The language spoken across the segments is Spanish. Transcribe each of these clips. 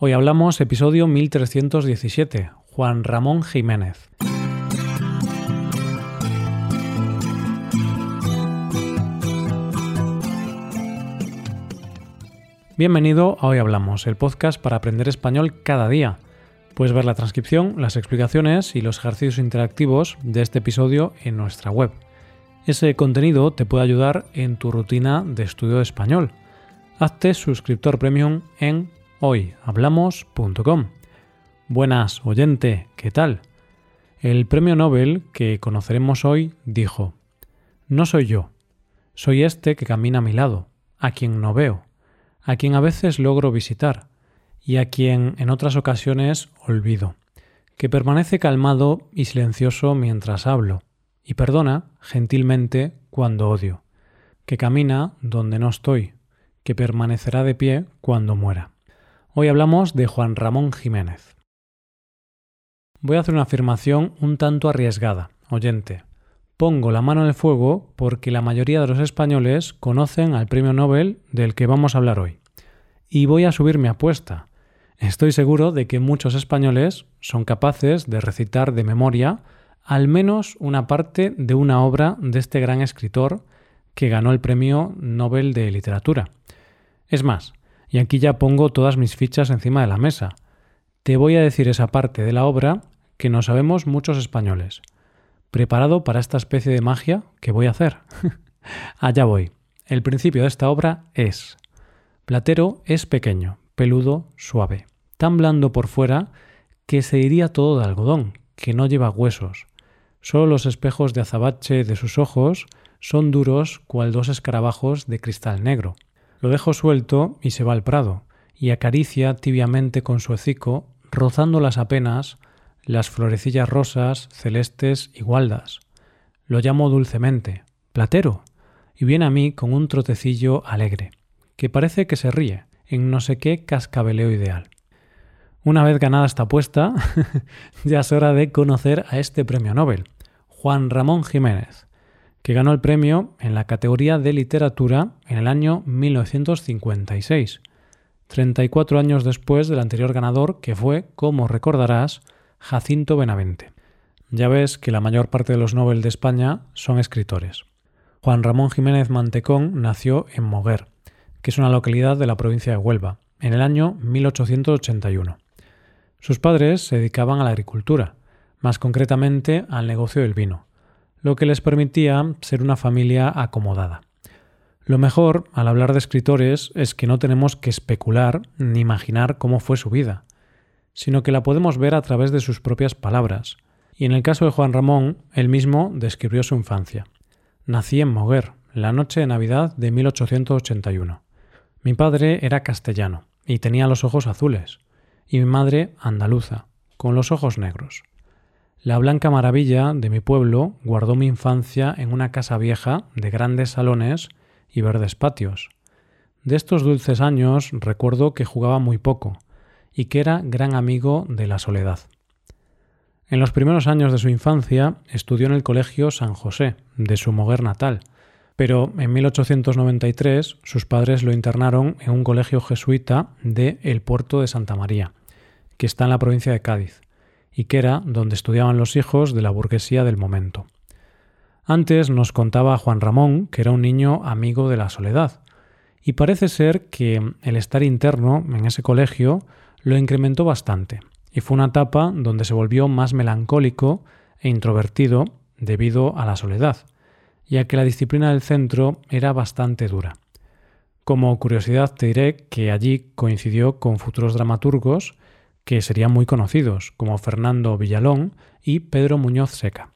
Hoy hablamos episodio 1317, Juan Ramón Jiménez. Bienvenido a Hoy Hablamos, el podcast para aprender español cada día. Puedes ver la transcripción, las explicaciones y los ejercicios interactivos de este episodio en nuestra web. Ese contenido te puede ayudar en tu rutina de estudio de español. Hazte suscriptor premium en hoyhablamos.com. Buenas, oyente, ¿qué tal? El premio Nobel que conoceremos hoy dijo, No soy yo, soy este que camina a mi lado, a quien no veo a quien a veces logro visitar y a quien en otras ocasiones olvido, que permanece calmado y silencioso mientras hablo, y perdona gentilmente cuando odio, que camina donde no estoy, que permanecerá de pie cuando muera. Hoy hablamos de Juan Ramón Jiménez. Voy a hacer una afirmación un tanto arriesgada, oyente, Pongo la mano en el fuego porque la mayoría de los españoles conocen al premio Nobel del que vamos a hablar hoy. Y voy a subir mi apuesta. Estoy seguro de que muchos españoles son capaces de recitar de memoria al menos una parte de una obra de este gran escritor que ganó el premio Nobel de Literatura. Es más, y aquí ya pongo todas mis fichas encima de la mesa, te voy a decir esa parte de la obra que no sabemos muchos españoles preparado para esta especie de magia que voy a hacer. Allá voy. El principio de esta obra es Platero es pequeño, peludo, suave, tan blando por fuera que se iría todo de algodón, que no lleva huesos. Solo los espejos de azabache de sus ojos son duros cual dos escarabajos de cristal negro. Lo dejo suelto y se va al prado, y acaricia tibiamente con su hocico, rozándolas apenas, las florecillas rosas, celestes y gualdas. Lo llamo dulcemente, Platero, y viene a mí con un trotecillo alegre, que parece que se ríe, en no sé qué cascabeleo ideal. Una vez ganada esta apuesta, ya es hora de conocer a este premio Nobel, Juan Ramón Jiménez, que ganó el premio en la categoría de literatura en el año 1956, 34 años después del anterior ganador, que fue, como recordarás, Jacinto Benavente. Ya ves que la mayor parte de los Nobel de España son escritores. Juan Ramón Jiménez Mantecón nació en Moguer, que es una localidad de la provincia de Huelva, en el año 1881. Sus padres se dedicaban a la agricultura, más concretamente al negocio del vino, lo que les permitía ser una familia acomodada. Lo mejor al hablar de escritores es que no tenemos que especular ni imaginar cómo fue su vida, sino que la podemos ver a través de sus propias palabras. Y en el caso de Juan Ramón, él mismo describió su infancia. Nací en Moguer, la noche de Navidad de 1881. Mi padre era castellano y tenía los ojos azules, y mi madre andaluza, con los ojos negros. La blanca maravilla de mi pueblo guardó mi infancia en una casa vieja de grandes salones y verdes patios. De estos dulces años recuerdo que jugaba muy poco, y que era gran amigo de la soledad. En los primeros años de su infancia estudió en el Colegio San José, de su Moguer natal, pero en 1893 sus padres lo internaron en un colegio jesuita de El Puerto de Santa María, que está en la provincia de Cádiz, y que era donde estudiaban los hijos de la burguesía del momento. Antes nos contaba Juan Ramón que era un niño amigo de la soledad, y parece ser que el estar interno en ese colegio lo incrementó bastante y fue una etapa donde se volvió más melancólico e introvertido debido a la soledad, ya que la disciplina del centro era bastante dura. Como curiosidad te diré que allí coincidió con futuros dramaturgos que serían muy conocidos, como Fernando Villalón y Pedro Muñoz Seca.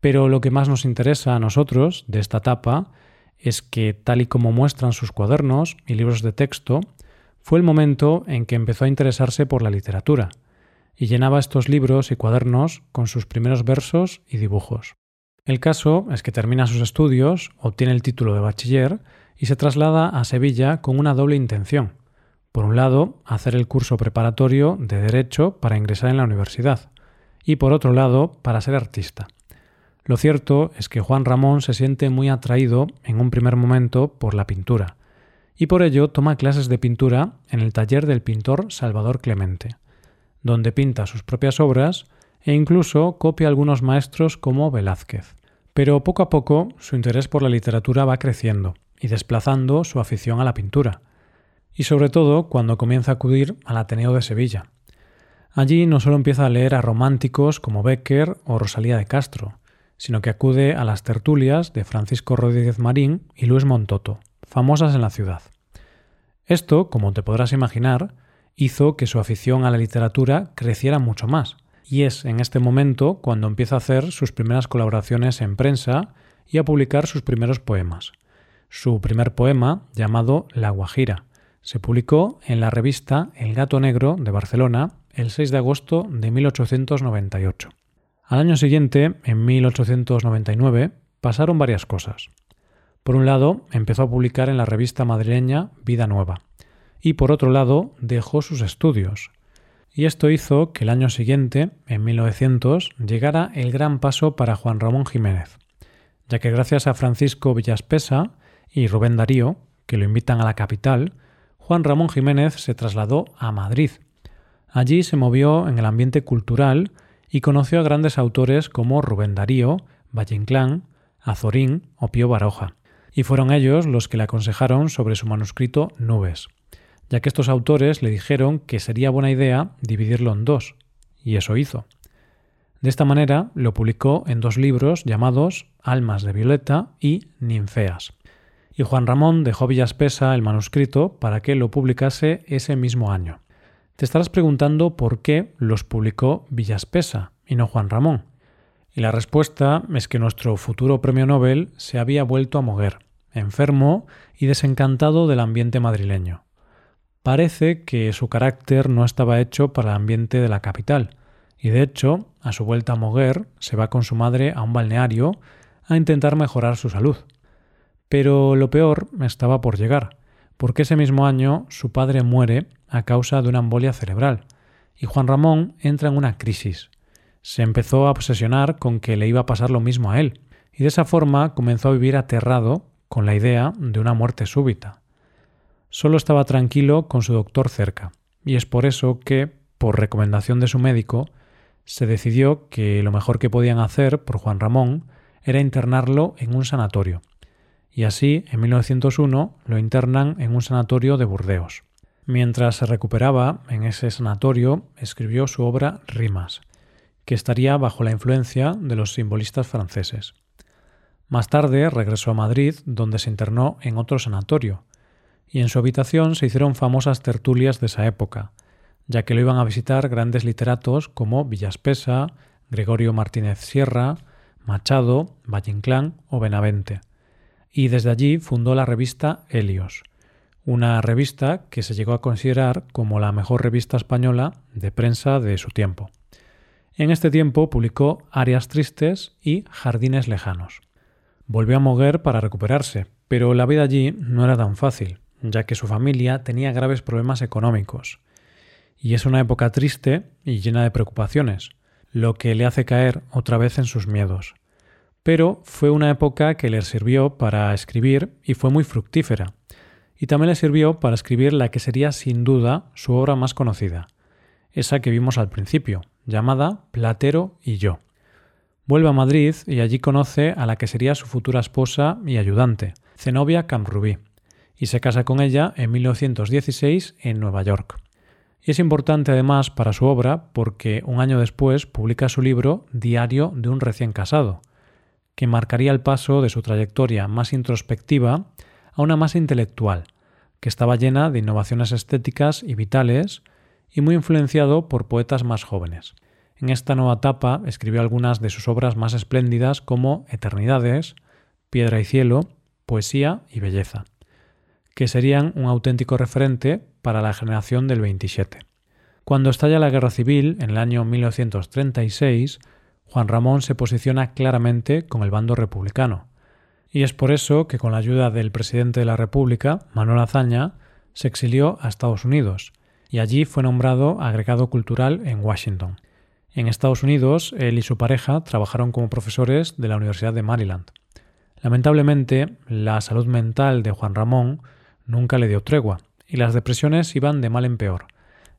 Pero lo que más nos interesa a nosotros de esta etapa es que, tal y como muestran sus cuadernos y libros de texto, fue el momento en que empezó a interesarse por la literatura, y llenaba estos libros y cuadernos con sus primeros versos y dibujos. El caso es que termina sus estudios, obtiene el título de bachiller y se traslada a Sevilla con una doble intención. Por un lado, hacer el curso preparatorio de Derecho para ingresar en la universidad, y por otro lado, para ser artista. Lo cierto es que Juan Ramón se siente muy atraído en un primer momento por la pintura, y por ello toma clases de pintura en el taller del pintor Salvador Clemente, donde pinta sus propias obras e incluso copia algunos maestros como Velázquez. Pero poco a poco su interés por la literatura va creciendo y desplazando su afición a la pintura, y sobre todo cuando comienza a acudir al Ateneo de Sevilla. Allí no solo empieza a leer a románticos como Becker o Rosalía de Castro, sino que acude a las tertulias de Francisco Rodríguez Marín y Luis Montoto, famosas en la ciudad. Esto, como te podrás imaginar, hizo que su afición a la literatura creciera mucho más, y es en este momento cuando empieza a hacer sus primeras colaboraciones en prensa y a publicar sus primeros poemas. Su primer poema, llamado La Guajira, se publicó en la revista El Gato Negro de Barcelona el 6 de agosto de 1898. Al año siguiente, en 1899, pasaron varias cosas. Por un lado, empezó a publicar en la revista madrileña Vida Nueva, y por otro lado, dejó sus estudios. Y esto hizo que el año siguiente, en 1900, llegara el gran paso para Juan Ramón Jiménez, ya que gracias a Francisco Villaspesa y Rubén Darío, que lo invitan a la capital, Juan Ramón Jiménez se trasladó a Madrid. Allí se movió en el ambiente cultural y conoció a grandes autores como Rubén Darío, Valle Inclán, Azorín o Pío Baroja, y fueron ellos los que le aconsejaron sobre su manuscrito Nubes, ya que estos autores le dijeron que sería buena idea dividirlo en dos, y eso hizo. De esta manera lo publicó en dos libros llamados Almas de Violeta y Ninfeas y Juan Ramón dejó Villaspesa el manuscrito para que lo publicase ese mismo año. Te estarás preguntando por qué los publicó Villaspesa y no Juan Ramón. Y la respuesta es que nuestro futuro premio Nobel se había vuelto a mover, enfermo y desencantado del ambiente madrileño. Parece que su carácter no estaba hecho para el ambiente de la capital, y de hecho, a su vuelta a Moguer, se va con su madre a un balneario a intentar mejorar su salud. Pero lo peor estaba por llegar, porque ese mismo año su padre muere a causa de una embolia cerebral, y Juan Ramón entra en una crisis. Se empezó a obsesionar con que le iba a pasar lo mismo a él, y de esa forma comenzó a vivir aterrado con la idea de una muerte súbita. Solo estaba tranquilo con su doctor cerca, y es por eso que, por recomendación de su médico, se decidió que lo mejor que podían hacer por Juan Ramón era internarlo en un sanatorio, y así, en 1901, lo internan en un sanatorio de Burdeos. Mientras se recuperaba en ese sanatorio, escribió su obra Rimas, que estaría bajo la influencia de los simbolistas franceses. Más tarde regresó a Madrid, donde se internó en otro sanatorio, y en su habitación se hicieron famosas tertulias de esa época, ya que lo iban a visitar grandes literatos como Villaspesa, Gregorio Martínez Sierra, Machado, Valle o Benavente y desde allí fundó la revista Helios, una revista que se llegó a considerar como la mejor revista española de prensa de su tiempo. En este tiempo publicó Arias Tristes y Jardines Lejanos. Volvió a Moguer para recuperarse, pero la vida allí no era tan fácil, ya que su familia tenía graves problemas económicos. Y es una época triste y llena de preocupaciones, lo que le hace caer otra vez en sus miedos pero fue una época que le sirvió para escribir y fue muy fructífera. Y también le sirvió para escribir la que sería sin duda su obra más conocida, esa que vimos al principio, llamada Platero y yo. Vuelve a Madrid y allí conoce a la que sería su futura esposa y ayudante, Zenobia Camrubí, y se casa con ella en 1916 en Nueva York. Y es importante además para su obra porque un año después publica su libro Diario de un recién casado, que marcaría el paso de su trayectoria más introspectiva a una más intelectual, que estaba llena de innovaciones estéticas y vitales y muy influenciado por poetas más jóvenes. En esta nueva etapa escribió algunas de sus obras más espléndidas como Eternidades, Piedra y Cielo, Poesía y Belleza, que serían un auténtico referente para la generación del 27. Cuando estalla la Guerra Civil, en el año 1936, Juan Ramón se posiciona claramente con el bando republicano. Y es por eso que con la ayuda del presidente de la República, Manuel Azaña, se exilió a Estados Unidos y allí fue nombrado agregado cultural en Washington. En Estados Unidos, él y su pareja trabajaron como profesores de la Universidad de Maryland. Lamentablemente, la salud mental de Juan Ramón nunca le dio tregua, y las depresiones iban de mal en peor.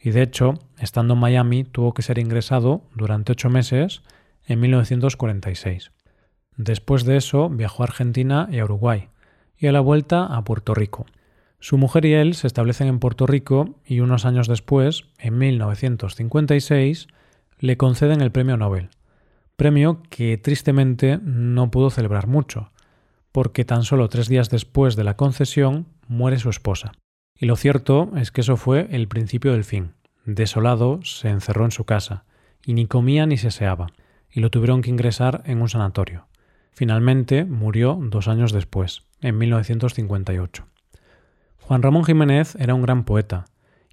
Y de hecho, estando en Miami, tuvo que ser ingresado durante ocho meses en 1946. Después de eso, viajó a Argentina y a Uruguay, y a la vuelta a Puerto Rico. Su mujer y él se establecen en Puerto Rico y unos años después, en 1956, le conceden el Premio Nobel, premio que tristemente no pudo celebrar mucho, porque tan solo tres días después de la concesión muere su esposa. Y lo cierto es que eso fue el principio del fin. Desolado, se encerró en su casa, y ni comía ni se aseaba, y lo tuvieron que ingresar en un sanatorio. Finalmente murió dos años después, en 1958. Juan Ramón Jiménez era un gran poeta,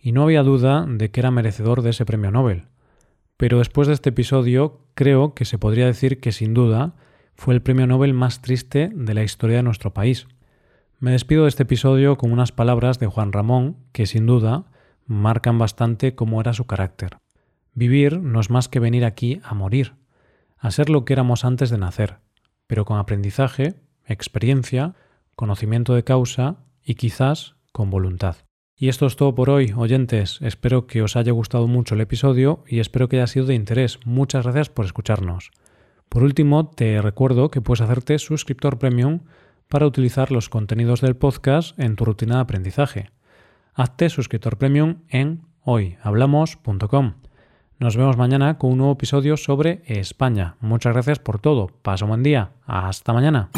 y no había duda de que era merecedor de ese premio Nobel. Pero después de este episodio, creo que se podría decir que sin duda fue el premio Nobel más triste de la historia de nuestro país. Me despido de este episodio con unas palabras de Juan Ramón que sin duda marcan bastante cómo era su carácter. Vivir no es más que venir aquí a morir, a ser lo que éramos antes de nacer, pero con aprendizaje, experiencia, conocimiento de causa y quizás con voluntad. Y esto es todo por hoy, oyentes. Espero que os haya gustado mucho el episodio y espero que haya sido de interés. Muchas gracias por escucharnos. Por último, te recuerdo que puedes hacerte suscriptor premium para utilizar los contenidos del podcast en tu rutina de aprendizaje. Hazte suscriptor premium en hoyhablamos.com. Nos vemos mañana con un nuevo episodio sobre España. Muchas gracias por todo. Pasa un buen día. Hasta mañana.